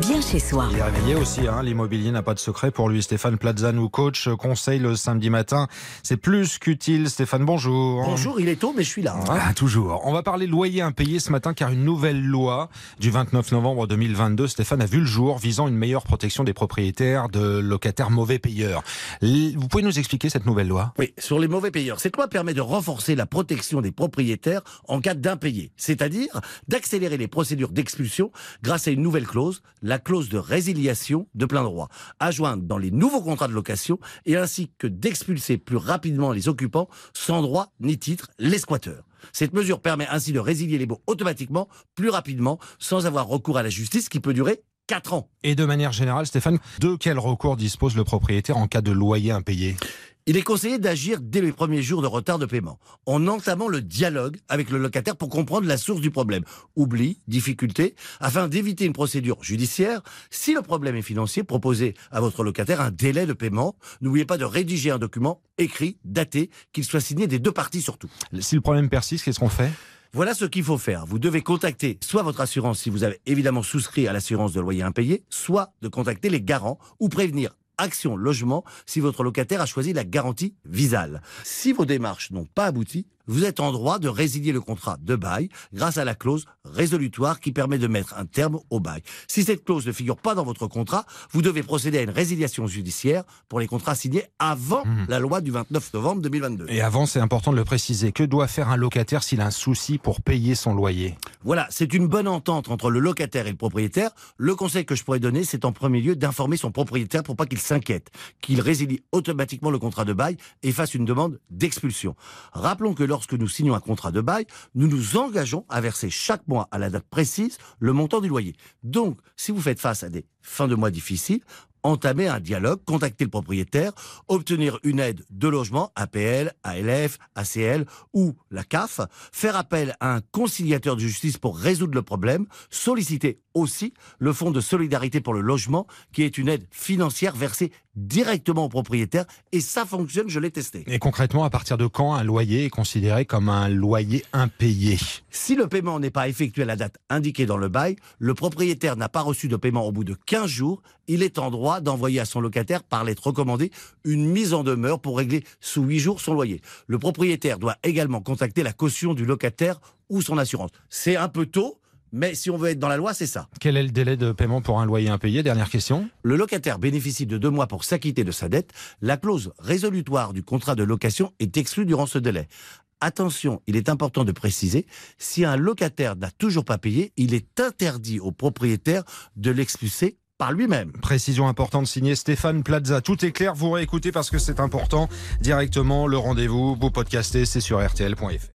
bien chez soi. Il est réveillé aussi, hein. l'immobilier n'a pas de secret pour lui. Stéphane Plaza nous coach, conseil le samedi matin. C'est plus qu'utile. Stéphane, bonjour. Bonjour, il est tôt, mais je suis là. hein. Ah, toujours. On va parler loyer impayé ce matin car une nouvelle loi du 29 novembre 2022, Stéphane, a vu le jour visant une meilleure protection des propriétaires de locataires mauvais payeurs. Vous pouvez nous expliquer cette nouvelle loi? Oui, sur les mauvais payeurs. Cette loi permet de renforcer la protection des propriétaires en cas d'impayé, c'est-à-dire d'accélérer les procédures d'expulsion grâce à une nouvelle clause, la clause de résiliation de plein droit, à joindre dans les nouveaux contrats de location et ainsi que d'expulser plus rapidement les occupants sans droit ni titre, les squatteurs. Cette mesure permet ainsi de résilier les baux automatiquement, plus rapidement, sans avoir recours à la justice qui peut durer 4 ans. Et de manière générale, Stéphane, de quel recours dispose le propriétaire en cas de loyer impayé? Il est conseillé d'agir dès les premiers jours de retard de paiement, en entamant le dialogue avec le locataire pour comprendre la source du problème. Oubli, difficulté, afin d'éviter une procédure judiciaire. Si le problème est financier, proposez à votre locataire un délai de paiement. N'oubliez pas de rédiger un document écrit, daté, qu'il soit signé des deux parties surtout. Si le problème persiste, qu'est-ce qu'on fait? Voilà ce qu'il faut faire. Vous devez contacter soit votre assurance si vous avez évidemment souscrit à l'assurance de loyer impayé, soit de contacter les garants ou prévenir Action Logement si votre locataire a choisi la garantie Visal. Si vos démarches n'ont pas abouti, vous êtes en droit de résilier le contrat de bail grâce à la clause résolutoire qui permet de mettre un terme au bail. Si cette clause ne figure pas dans votre contrat, vous devez procéder à une résiliation judiciaire pour les contrats signés avant Mhm. la loi du 29 novembre 2022. Et avant, c'est important de le préciser. Que doit faire un locataire s'il a un souci pour payer son loyer? Voilà, c'est une bonne entente entre le locataire et le propriétaire. Le conseil que je pourrais donner, c'est en premier lieu d'informer son propriétaire pour pas qu'il s'inquiète, qu'il résilie automatiquement le contrat de bail et fasse une demande d'expulsion. Rappelons que lorsque nous signons un contrat de bail, nous nous engageons à verser chaque mois à la date précise le montant du loyer. Donc, si vous faites face à des fins de mois difficiles, entamer un dialogue, contacter le propriétaire, obtenir une aide de logement, APL, ALF, ACL ou la CAF, faire appel à un conciliateur de justice pour résoudre le problème, solliciter aussi le Fonds de solidarité pour le logement, qui est une aide financière versée directement au propriétaire, et ça fonctionne, je l'ai testé. Et concrètement, à partir de quand un loyer est considéré comme un loyer impayé? Si le paiement n'est pas effectué à la date indiquée dans le bail, le propriétaire n'a pas reçu de paiement au bout de 15 jours, il est en droit d'envoyer à son locataire par lettre recommandée une mise en demeure pour régler sous 8 jours son loyer. Le propriétaire doit également contacter la caution du locataire ou son assurance. C'est un peu tôt, mais si on veut être dans la loi, c'est ça. Quel est le délai de paiement pour un loyer impayé? Dernière question. Le locataire bénéficie de deux mois pour s'acquitter de sa dette. La clause résolutoire du contrat de location est exclue durant ce délai. Attention, il est important de préciser, si un locataire n'a toujours pas payé, il est interdit au propriétaire de l'expulser par lui-même. Précision importante signée Stéphane Plaza. Tout est clair, vous réécoutez parce que c'est important. Directement, le rendez-vous, vous podcastez, c'est sur rtl.fr.